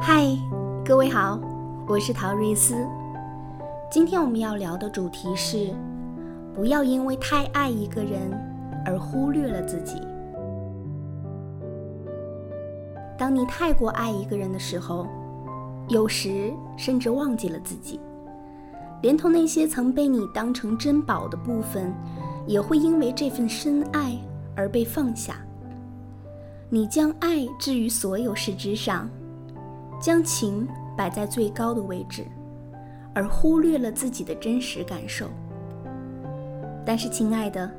嗨，各位好，我是陶瑞斯。今天我们要聊的主题是：不要因为太爱一个人而忽略了自己。当你太过爱一个人的时候，有时甚至忘记了自己，连同那些曾被你当成珍宝的部分，也会因为这份深爱而被放下。你将爱置于所有事之上，将情摆在最高的位置，而忽略了自己的真实感受。但是，亲爱的，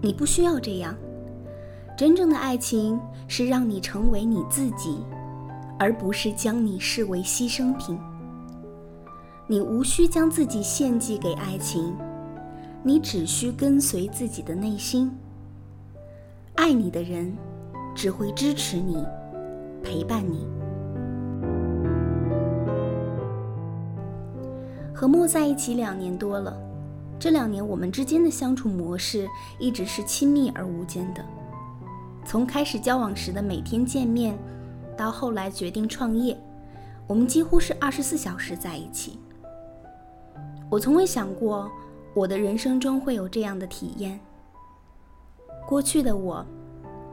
你不需要这样。真正的爱情是让你成为你自己，而不是将你视为牺牲品。你无需将自己献祭给爱情，你只需跟随自己的内心。爱你的人。只会支持你，陪伴你。和莫在一起两年多了，这两年我们之间的相处模式一直是亲密而无间的。从开始交往时的每天见面，到后来决定创业，我们几乎是二十四小时在一起。我从未想过我的人生中会有这样的体验。过去的我。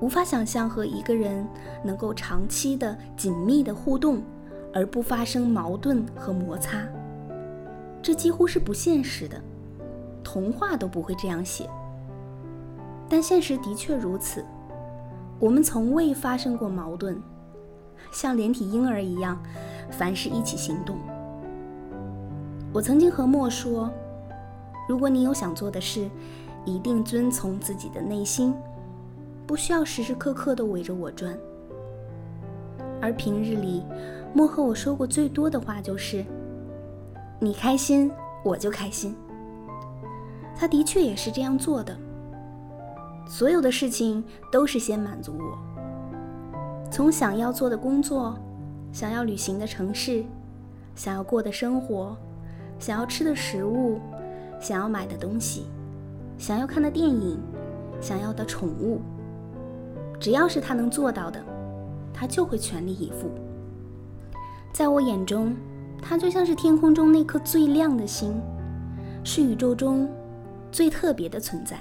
无法想象和一个人能够长期的紧密的互动，而不发生矛盾和摩擦。这几乎是不现实的，童话都不会这样写。但现实的确如此，我们从未发生过矛盾，像连体婴儿一样，凡事一起行动。我曾经和莫说，如果你有想做的事，一定遵从自己的内心。不需要时时刻刻都围着我转，而平日里，莫和我说过最多的话就是：“你开心，我就开心。”他的确也是这样做的。所有的事情都是先满足我，从想要做的工作、想要旅行的城市、想要过的生活、想要吃的食物、想要买的东西、想要看的电影、想要的宠物。只要是他能做到的，他就会全力以赴。在我眼中，他就像是天空中那颗最亮的星，是宇宙中最特别的存在，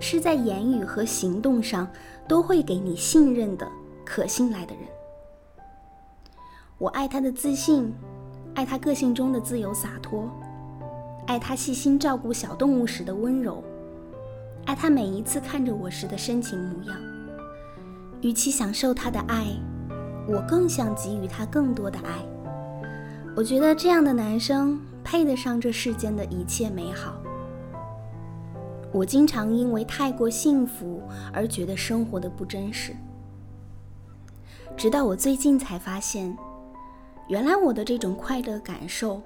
是在言语和行动上都会给你信任的可信赖的人。我爱他的自信，爱他个性中的自由洒脱，爱他细心照顾小动物时的温柔，爱他每一次看着我时的深情模样。与其享受他的爱，我更想给予他更多的爱。我觉得这样的男生配得上这世间的一切美好。我经常因为太过幸福而觉得生活的不真实，直到我最近才发现，原来我的这种快乐感受，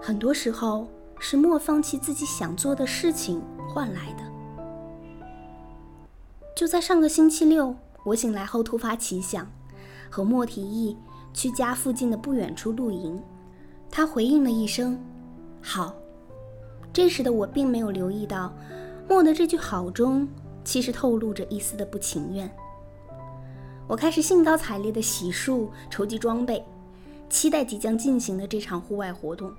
很多时候是莫放弃自己想做的事情换来的。就在上个星期六。我醒来后突发奇想，和莫提议去家附近的不远处露营。他回应了一声“好”。这时的我并没有留意到，莫的这句“好”中其实透露着一丝的不情愿。我开始兴高采烈地洗漱、筹集装备，期待即将进行的这场户外活动。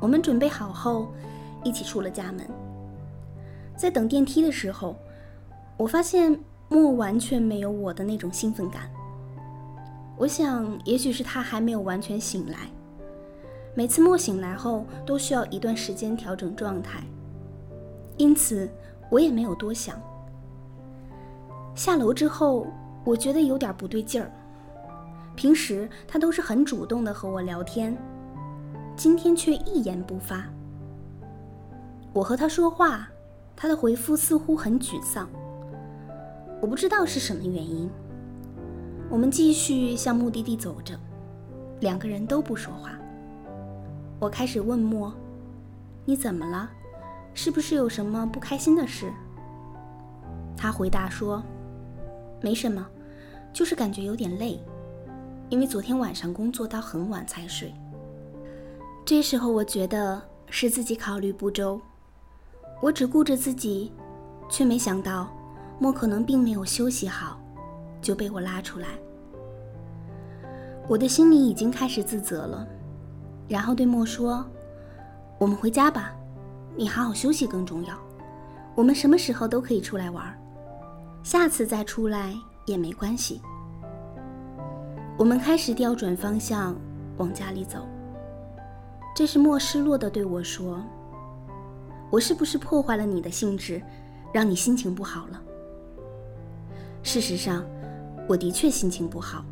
我们准备好后，一起出了家门。在等电梯的时候，我发现。莫完全没有我的那种兴奋感。我想，也许是他还没有完全醒来。每次莫醒来后，都需要一段时间调整状态，因此我也没有多想。下楼之后，我觉得有点不对劲儿。平时他都是很主动的和我聊天，今天却一言不发。我和他说话，他的回复似乎很沮丧。我不知道是什么原因。我们继续向目的地走着，两个人都不说话。我开始问莫：“你怎么了？是不是有什么不开心的事？”他回答说：“没什么，就是感觉有点累，因为昨天晚上工作到很晚才睡。”这时候我觉得是自己考虑不周，我只顾着自己，却没想到。莫可能并没有休息好，就被我拉出来。我的心里已经开始自责了，然后对莫说：“我们回家吧，你好好休息更重要。我们什么时候都可以出来玩，下次再出来也没关系。”我们开始调转方向往家里走。这时莫失落地对我说：“我是不是破坏了你的兴致，让你心情不好了？”事实上，我的确心情不好。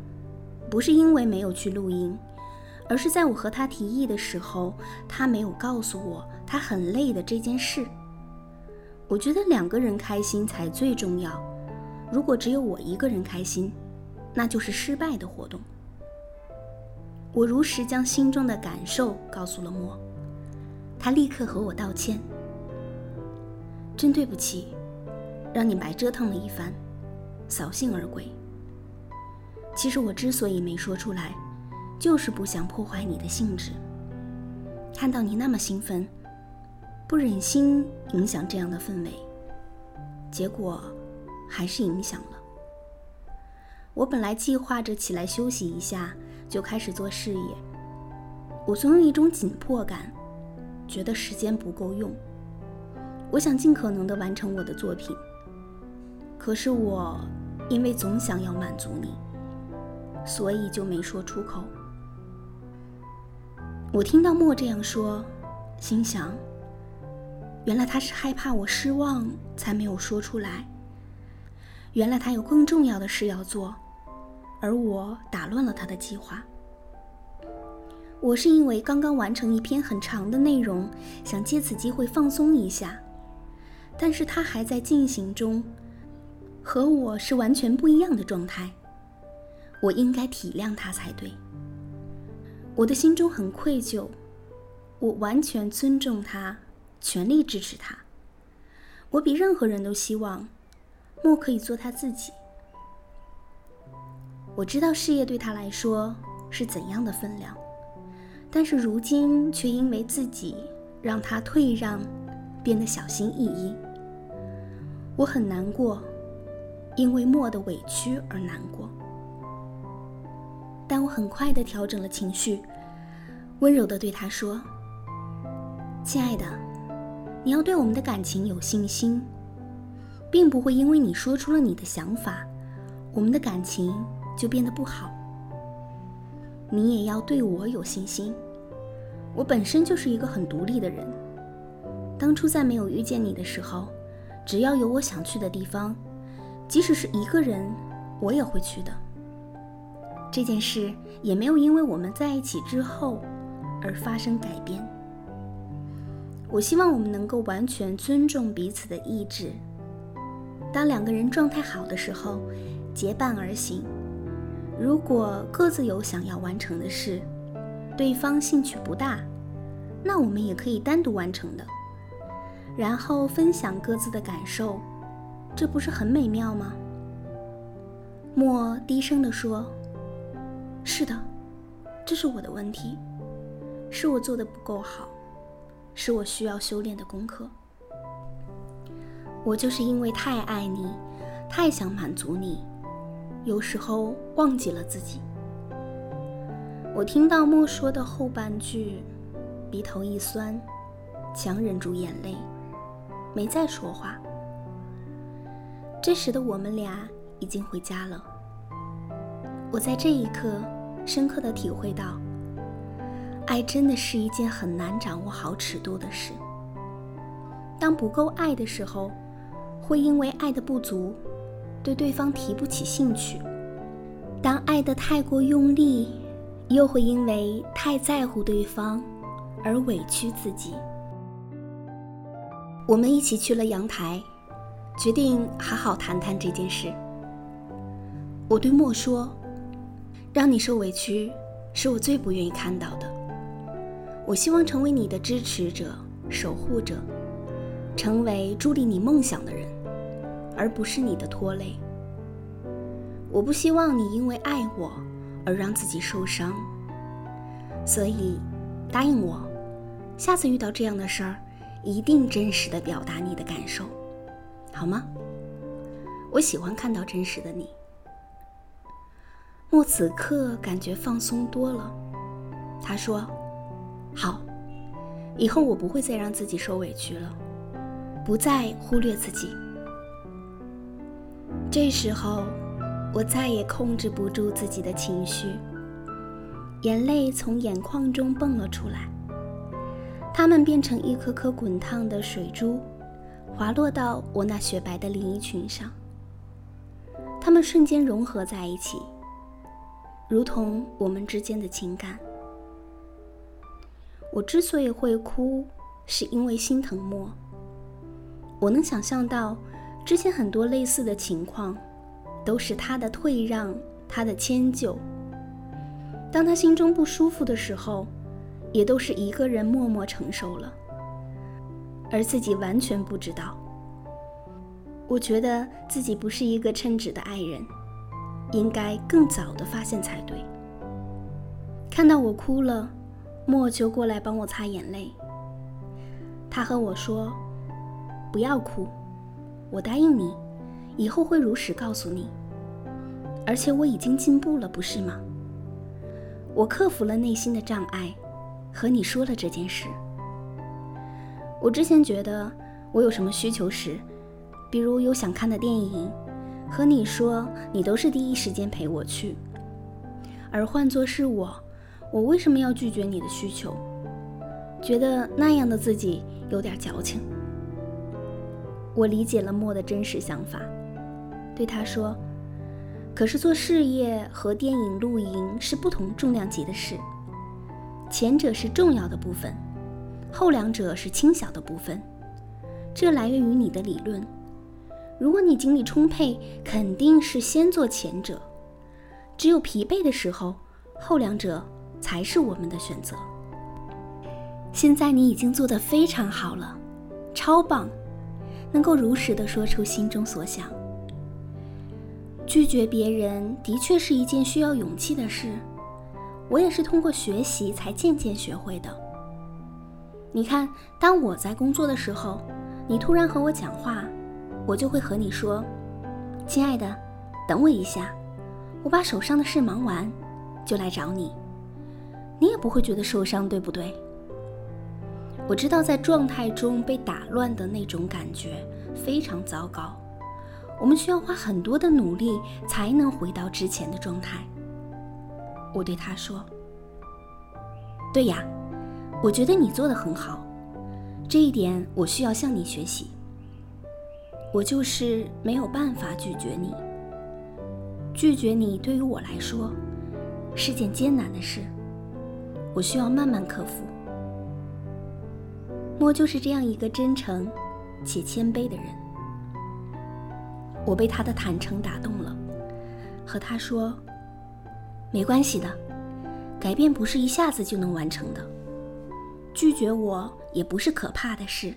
不是因为没有去录音，而是在我和他提议的时候，他没有告诉我他很累的这件事。我觉得两个人开心才最重要。如果只有我一个人开心，那就是失败的活动。我如实将心中的感受告诉了莫，他立刻和我道歉：“真对不起，让你白折腾了一番，扫兴而归。”其实我之所以没说出来，就是不想破坏你的兴致。看到你那么兴奋，不忍心影响这样的氛围，结果还是影响了。我本来计划着起来休息一下，就开始做事业。我总有一种紧迫感，觉得时间不够用。我想尽可能的完成我的作品，可是我因为总想要满足你。所以就没说出口。我听到莫这样说，心想：原来他是害怕我失望才没有说出来。原来他有更重要的事要做，而我打乱了他的计划。我是因为刚刚完成一篇很长的内容，想借此机会放松一下，但是他还在进行中，和我是完全不一样的状态。我应该体谅他才对。我的心中很愧疚，我完全尊重他，全力支持他。我比任何人都希望莫可以做他自己。我知道事业对他来说是怎样的分量，但是如今却因为自己让他退让，变得小心翼翼。我很难过，因为莫的委屈而难过。但我很快的调整了情绪，温柔的对他说：“亲爱的，你要对我们的感情有信心，并不会因为你说出了你的想法，我们的感情就变得不好。你也要对我有信心，我本身就是一个很独立的人。当初在没有遇见你的时候，只要有我想去的地方，即使是一个人，我也会去的。”这件事也没有因为我们在一起之后而发生改变。我希望我们能够完全尊重彼此的意志。当两个人状态好的时候，结伴而行；如果各自有想要完成的事，对方兴趣不大，那我们也可以单独完成的，然后分享各自的感受，这不是很美妙吗？莫低声地说。是的，这是我的问题，是我做的不够好，是我需要修炼的功课。我就是因为太爱你，太想满足你，有时候忘记了自己。我听到莫说的后半句，鼻头一酸，强忍住眼泪，没再说话。这时的我们俩已经回家了。我在这一刻深刻的体会到，爱真的是一件很难掌握好尺度的事。当不够爱的时候，会因为爱的不足，对对方提不起兴趣；当爱的太过用力，又会因为太在乎对方而委屈自己。我们一起去了阳台，决定好好谈谈这件事。我对莫说。让你受委屈，是我最不愿意看到的。我希望成为你的支持者、守护者，成为助力你梦想的人，而不是你的拖累。我不希望你因为爱我而让自己受伤，所以答应我，下次遇到这样的事儿，一定真实的表达你的感受，好吗？我喜欢看到真实的你。莫此刻感觉放松多了。他说：“好，以后我不会再让自己受委屈了，不再忽略自己。”这时候，我再也控制不住自己的情绪，眼泪从眼眶中蹦了出来，它们变成一颗颗滚烫的水珠，滑落到我那雪白的连衣裙上。它们瞬间融合在一起，如同我们之间的情感。我之所以会哭，是因为心疼莫。我能想象到，之前很多类似的情况，都是他的退让，他的迁就。当他心中不舒服的时候，也都是一个人默默承受了，而自己完全不知道。我觉得自己不是一个称职的爱人，应该更早的发现才对。看到我哭了。莫就过来帮我擦眼泪。他和我说：“不要哭，我答应你，以后会如实告诉你。而且我已经进步了，不是吗？我克服了内心的障碍，和你说了这件事。我之前觉得我有什么需求时，比如有想看的电影，和你说，你都是第一时间陪我去。而换作是我。”我为什么要拒绝你的需求？觉得那样的自己有点矫情。我理解了莫的真实想法，对他说：“可是做事业和电影、露营是不同重量级的事，前者是重要的部分，后两者是轻小的部分。这来源于你的理论。如果你精力充沛，肯定是先做前者；只有疲惫的时候，后两者。”才是我们的选择。现在你已经做得非常好了，超棒，能够如实的说出心中所想。拒绝别人的确是一件需要勇气的事，我也是通过学习才渐渐学会的。你看，当我在工作的时候，你突然和我讲话，我就会和你说：“亲爱的，等我一下，我把手上的事忙完，就来找你。”你也不会觉得受伤，对不对？我知道在状态中被打乱的那种感觉非常糟糕，我们需要花很多的努力才能回到之前的状态。我对他说：“对呀，我觉得你做的很好，这一点我需要向你学习。我就是没有办法拒绝你，拒绝你对于我来说是件艰难的事。”我需要慢慢克服。莫就是这样一个真诚且谦卑的人。我被他的坦诚打动了，和他说：“没关系的，改变不是一下子就能完成的。拒绝我也不是可怕的事。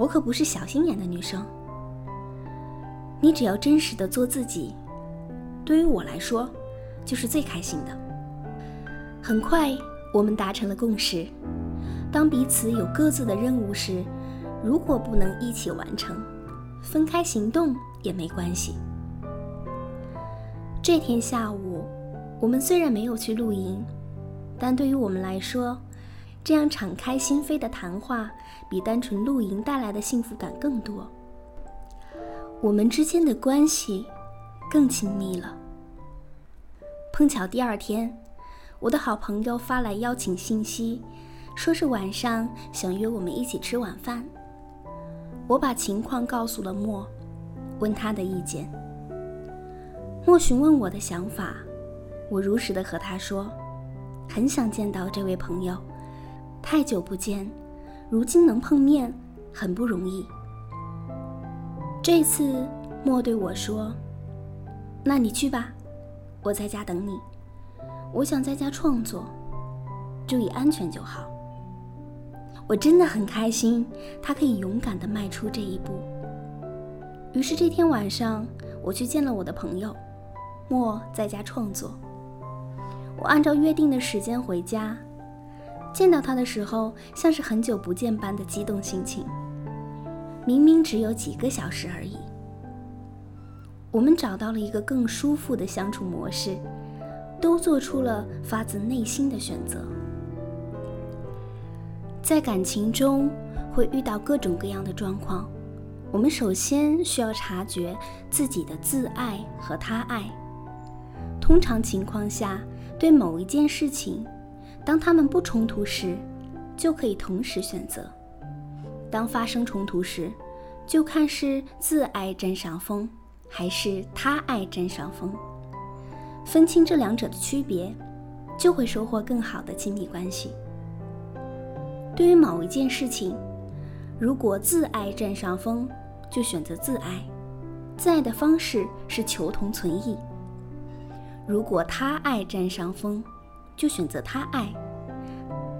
我可不是小心眼的女生。你只要真实的做自己，对于我来说，就是最开心的。”很快，我们达成了共识：当彼此有各自的任务时，如果不能一起完成，分开行动也没关系。这天下午，我们虽然没有去露营，但对于我们来说，这样敞开心扉的谈话比单纯露营带来的幸福感更多。我们之间的关系更亲密了。碰巧第二天。我的好朋友发来邀请信息，说是晚上想约我们一起吃晚饭。我把情况告诉了莫，问他的意见。莫询问我的想法，我如实的和他说，很想见到这位朋友，太久不见，如今能碰面很不容易。这次莫对我说：“那你去吧，我在家等你。”我想在家创作，注意安全就好。我真的很开心，他可以勇敢地迈出这一步。于是这天晚上，我去见了我的朋友，莫在家创作。我按照约定的时间回家，见到他的时候，像是很久不见般的激动心情。明明只有几个小时而已。我们找到了一个更舒服的相处模式，都做出了发自内心的选择。在感情中会遇到各种各样的状况，我们首先需要察觉自己的自爱和他爱。通常情况下，对某一件事情，当他们不冲突时，就可以同时选择；当发生冲突时，就看是自爱占上风，还是他爱占上风。分清这两者的区别，就会收获更好的亲密关系。对于某一件事情，如果自爱占上风，就选择自爱，自爱的方式是求同存异；如果他爱占上风，就选择他爱，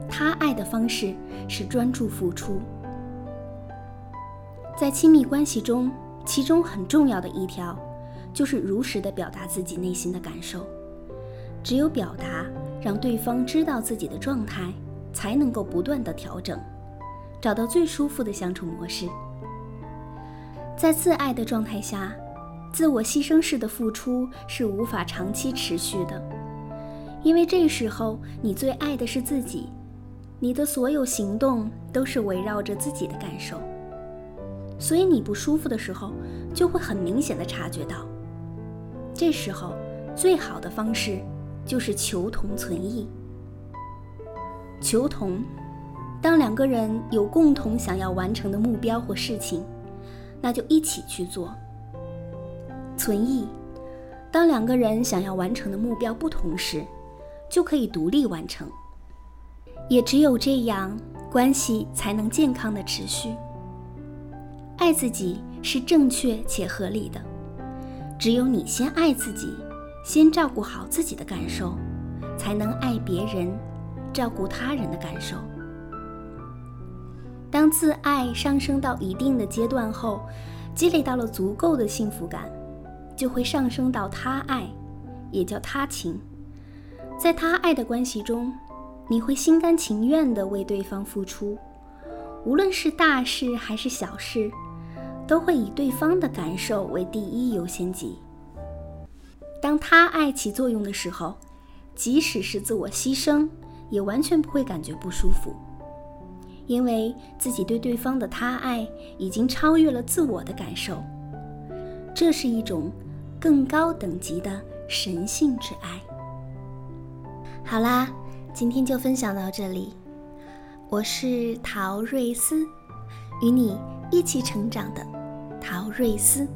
他爱的方式是专注付出。在亲密关系中，其中很重要的一条，就是如实的表达自己内心的感受。只有表达，让对方知道自己的状态。才能够不断的调整，找到最舒服的相处模式。在自爱的状态下，自我牺牲式的付出是无法长期持续的，因为这时候你最爱的是自己，你的所有行动都是围绕着自己的感受，所以你不舒服的时候就会很明显的察觉到。这时候最好的方式就是求同存异。求同，当两个人有共同想要完成的目标或事情，那就一起去做。存异，当两个人想要完成的目标不同时，就可以独立完成。也只有这样，关系才能健康的持续。爱自己是正确且合理的，只有你先爱自己，先照顾好自己的感受，才能爱别人。照顾他人的感受。当自爱上升到一定的阶段后，积累到了足够的幸福感，就会上升到他爱，也叫他情。在他爱的关系中，你会心甘情愿地为对方付出，无论是大事还是小事，都会以对方的感受为第一优先级。当他爱起作用的时候，即使是自我牺牲。也完全不会感觉不舒服，因为自己对对方的他爱已经超越了自我的感受，这是一种更高等级的神性之爱。好啦，今天就分享到这里，我是陶瑞斯，与你一起成长的陶瑞斯。